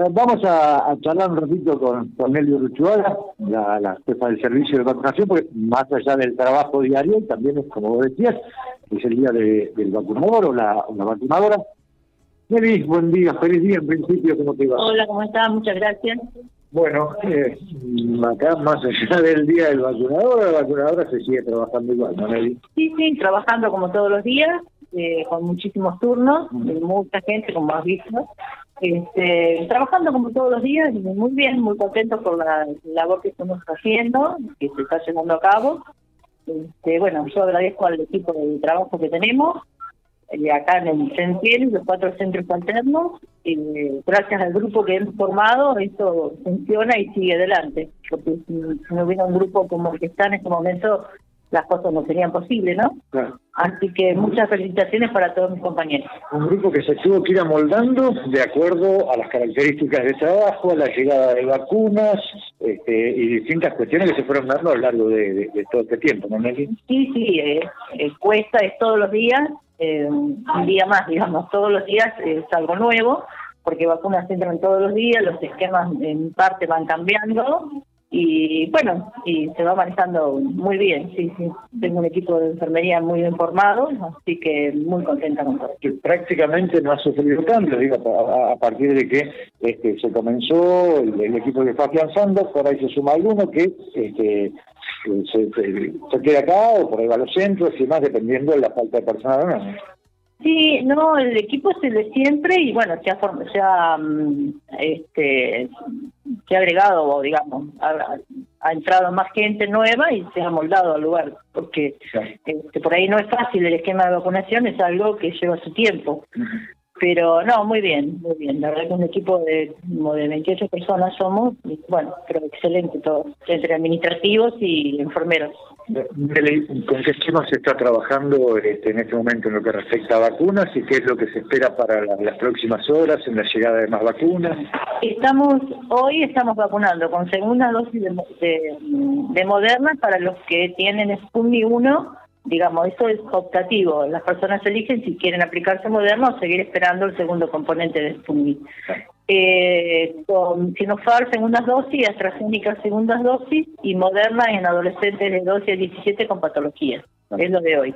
Eh, vamos a, charlar un ratito con, con Nelly Ruchuaga, la, jefa del servicio de vacunación, porque más allá del trabajo diario, también es, como vos decías, es el día del vacunador o la, vacunadora. Nelly, buen día, feliz día en principio, ¿cómo te va? Hola, ¿cómo estás? Muchas gracias. Bueno, eh, acá más allá del día del vacunador, la vacunadora se sigue trabajando igual, ¿no, Nelly? Sí, sí, trabajando como todos los días, eh, con muchísimos turnos, mucha gente, como has visto. Este, trabajando como todos los días, muy bien, muy contento por la labor que estamos haciendo, que se está llevando a cabo. Este, bueno, yo agradezco al equipo de trabajo que tenemos, eh, acá en el CENTIEL, los cuatro centros alternos, eh, gracias al grupo que hemos formado, esto funciona y sigue adelante, porque si no hubiera un grupo como el que está en este momento, las cosas no serían posibles, ¿no? Así que muchas felicitaciones para todos mis compañeros. Un grupo que se tuvo que ir amoldando de acuerdo a las características de trabajo, a la llegada de vacunas este, y distintas cuestiones que se fueron dando a lo largo de, todo este tiempo, ¿no, Nelly? Sí, sí, eh, eh, cuesta, es todos los días, eh, un día más, digamos, todos los días es algo nuevo, porque vacunas entran todos los días, los esquemas en parte van cambiando y bueno, y se va manejando muy bien, sí, sí. Tengo un equipo de enfermería muy bien formado, así que muy contenta con todo. Prácticamente no ha sufrido cambio, digo, a, partir de que este, se comenzó el, equipo que fue afianzando, por ahí se suma alguno que este, se, se, queda acá o por ahí va a los centros y más dependiendo de la falta de personal o no. Sí, no, el equipo es el de siempre y bueno, se ha, se ha, mm, este, se ha agregado, digamos, ha, entrado más gente nueva y se ha moldado al lugar, porque este, por ahí no es fácil el esquema de vacunación, es algo que lleva su tiempo. Pero no, muy bien, muy bien. La verdad que un equipo de como de 28 personas somos, y, bueno, pero excelente todo, entre administrativos y enfermeros. ¿Con qué esquema se está trabajando este, en este momento en lo que respecta a vacunas y qué es lo que se espera para las próximas horas en la llegada de más vacunas? Estamos hoy estamos vacunando con segunda dosis de, de, de Moderna para los que tienen Sputnik 1 digamos, eso es optativo. Las personas eligen si quieren aplicarse Moderna o seguir esperando el segundo componente de Sputnik. Eh, con Sinopharm segundas dosis, AstraZeneca segundas dosis y Moderna en adolescentes de 12 a 17 con patologías. Es lo de hoy.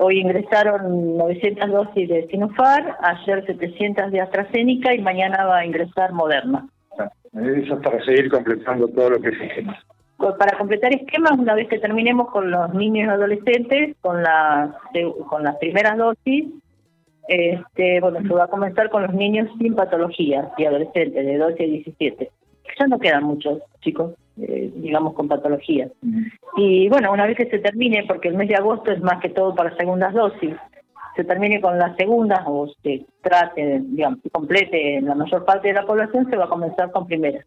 Hoy ingresaron 900 dosis de Sinopharm, ayer 700 de AstraZeneca y mañana va a ingresar Moderna. Eso para seguir completando todo lo que se para completar esquemas, una vez que terminemos con los niños y adolescentes, con, la, con las primeras dosis, este, bueno, se va a comenzar con los niños sin patologías y adolescentes de 12 a 17. Ya no quedan muchos chicos, eh, digamos, con patologías. Y bueno, una vez que se termine, porque el mes de agosto es más que todo para segundas dosis, se termine con las segundas o se trate, digamos, se complete la mayor parte de la población, se va a comenzar con primeras.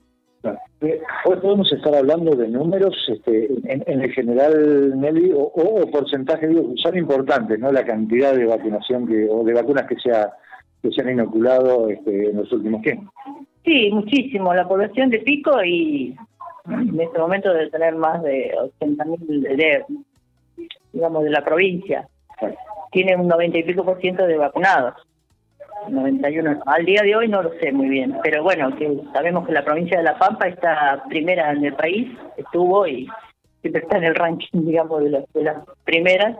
Hoy podemos estar hablando de números este, en, el general, Nelly, o, o, porcentaje, digo, son importantes, ¿no? La cantidad de vacunación que, o de vacunas que se, ha, que se han inoculado este, en los últimos tiempos. Sí, muchísimo. La población de Pico y en este momento debe tener más de 80.000 de, digamos, de la provincia. Tiene un 90 y pico por ciento de vacunados. 91. Al día de hoy no lo sé muy bien, pero bueno, que sabemos que la provincia de La Pampa está primera en el país, estuvo y siempre está en el ranking, digamos, de las, de las primeras.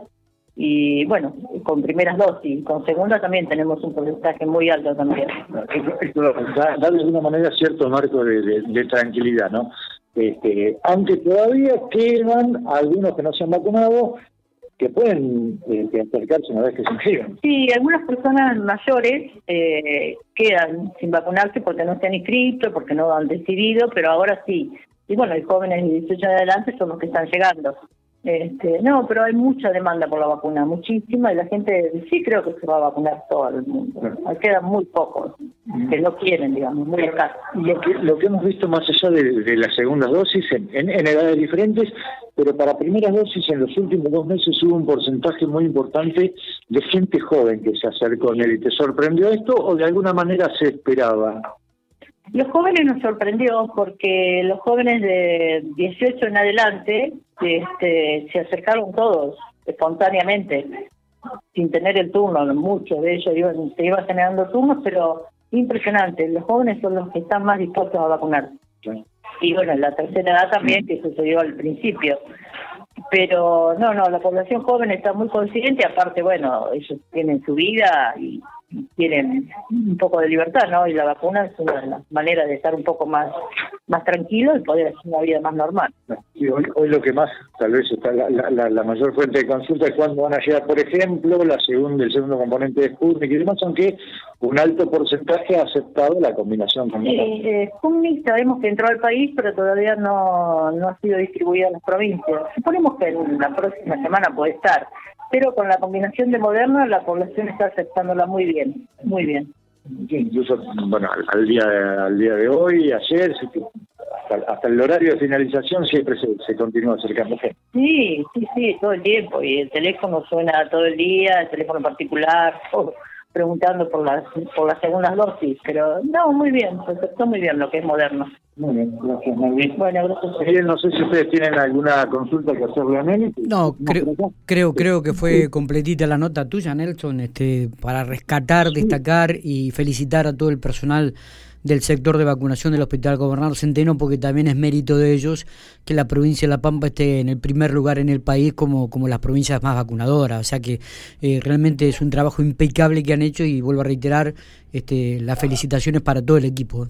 Y bueno, con primeras dosis, con segunda también tenemos un porcentaje muy alto también. Da, de alguna manera cierto marco de, tranquilidad, ¿no? Este, aunque todavía quedan algunos que no se han vacunado que pueden eh, acercarse una vez que se inscriban. Sí, algunas personas mayores eh, quedan sin vacunarse porque no se han inscrito, porque no han decidido, pero ahora sí. Y bueno, los jóvenes de 18 en adelante son los que están llegando. Este, no, pero hay mucha demanda por la vacuna, muchísima, y la gente sí creo que se va a vacunar todo el mundo. Quedan muy pocos que no quieren, digamos, muy escasos. Lo que, lo que hemos visto más allá de, la segunda dosis, en, en, edades diferentes, pero para primeras dosis en los últimos dos meses hubo un porcentaje muy importante de gente joven que se acercó en él. ¿Y te sorprendió esto o de alguna manera se esperaba? Los jóvenes nos sorprendió porque los jóvenes de 18 en adelante este, se acercaron todos espontáneamente, sin tener el turno. Muchos de ellos iban, se iban generando turnos, pero impresionante. Los jóvenes son los que están más dispuestos a vacunar. Y bueno, la tercera edad también, que sucedió al principio. Pero no, no, la población joven está muy consciente, aparte, bueno, ellos tienen su vida y tienen un poco de libertad, ¿no? Y la vacuna es una manera de estar un poco más más tranquilo y poder hacer una vida más normal. hoy, lo que más, tal vez, está la, la, mayor fuente de consulta es cuándo van a llegar, por ejemplo, la segunda, el segundo componente de Sputnik y demás, aunque un alto porcentaje ha aceptado la combinación con Sí, eh, Sputnik sabemos que entró al país, pero todavía no, no ha sido distribuida en las provincias. Suponemos que en la próxima semana puede estar pero con la combinación de Moderna la población está aceptándola muy bien, muy bien. incluso, bueno, al, día al día de hoy, ayer, hasta, el horario de finalización siempre se, continúa acercando Sí, sí, sí, todo el tiempo, y el teléfono suena todo el día, el teléfono particular, preguntando por las por las segundas dosis, pero no, muy bien, se aceptó muy bien lo que es Moderna. Muy bien, gracias, Bueno, gracias. no sé si ustedes tienen alguna consulta que hacerle a Nelly. No, creo, creo, creo que fue completita la nota tuya, Nelson, este, para rescatar, destacar y felicitar a todo el personal del sector de vacunación del Hospital Gobernador Centeno, porque también es mérito de ellos que la provincia de La Pampa esté en el primer lugar en el país como, como las provincias más vacunadoras. O sea que eh, realmente es un trabajo impecable que han hecho y vuelvo a reiterar este, las felicitaciones para todo el equipo.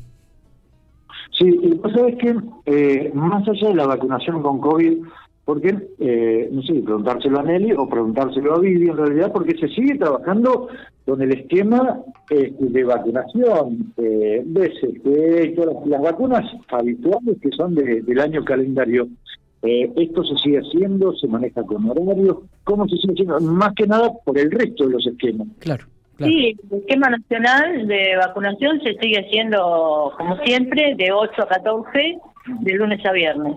Sí, y vos sabés que eh, más allá de la vacunación con COVID, porque, eh, no sé, preguntárselo a Nelly o preguntárselo a Vivi en realidad, porque se sigue trabajando con el esquema eh, de vacunación, eh, que todas las, vacunas habituales que son del año calendario. Eh, esto se sigue haciendo, se maneja con horarios, ¿cómo se sigue haciendo? Más que nada por el resto de los esquemas. Claro. Sí, el esquema nacional de vacunación se sigue haciendo, como siempre, de 8 a 14, de lunes a viernes.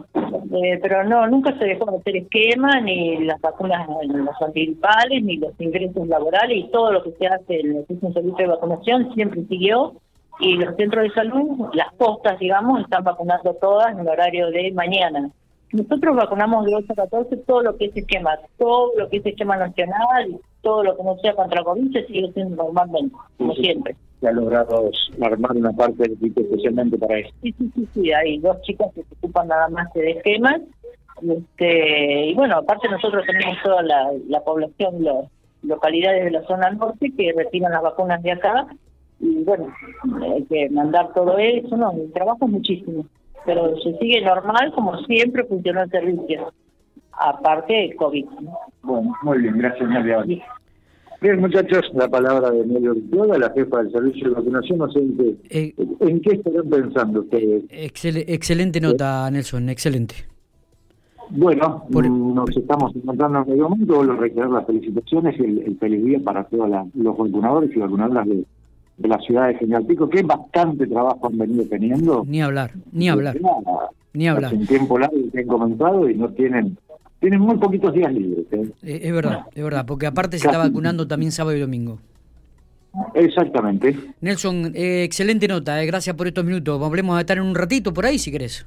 Eh, pero no, nunca se dejó de hacer esquema, ni las vacunas, los antigripales, ni los ingresos laborales, y todo lo que se hace en el servicio de vacunación siempre siguió. Y los centros de salud, las postas, digamos, están vacunando todas en el horario de mañana. Nosotros vacunamos de 8 a 14 todo lo que es esquema, todo lo que es esquema nacional, todo lo que no sea contra COVID se sigue siendo normalmente, como siempre. Se ha logrado armar una parte del equipo especialmente para eso. Sí, sí, sí, sí, hay dos chicas que se ocupan nada más de esquemas. Este, y bueno, aparte nosotros tenemos toda la, la población, las localidades de la zona norte que reciban las vacunas de acá. Y bueno, hay que mandar todo eso, no, el trabajo es muchísimo pero se sigue normal como siempre funcionó el servicio, aparte del COVID. Bueno, muy bien, gracias Nadia. Bien, muchachos, la palabra de Nelly Urquiola, la jefa del servicio de vacunación. No sé en qué, eh, ¿en qué estarán pensando ustedes. excelente nota, Nelson, excelente. Bueno, nos estamos encontrando en medio mundo, lo reiterar las felicitaciones y el, feliz día para todos los vacunadores y vacunadoras de, de la ciudad de General Pico, que bastante trabajo han venido teniendo. Ni hablar, ni hablar. ni hablar. En tiempo largo que han comenzado y no tienen tienen muy poquitos días libres. ¿eh? Eh, es verdad, es verdad, porque aparte se está vacunando también sábado y domingo. Exactamente. Nelson, eh, excelente nota, gracias por estos minutos. Volvemos a estar en un ratito por ahí si querés.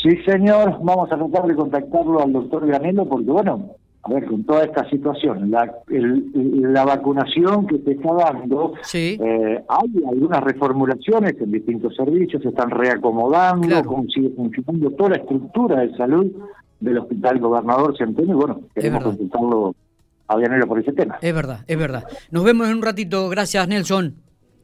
Sí, señor, vamos a tratar de contactarlo al doctor Granelo porque, bueno, a ver, con toda esta situación, la, la vacunación que se está dando, eh, hay algunas reformulaciones en distintos servicios, se están reacomodando, sigue funcionando toda la estructura de salud del Hospital Gobernador Centeno, y bueno, queremos consultarlo a Vianelo por ese tema. Es verdad, es verdad. Nos vemos en un ratito, gracias Nelson.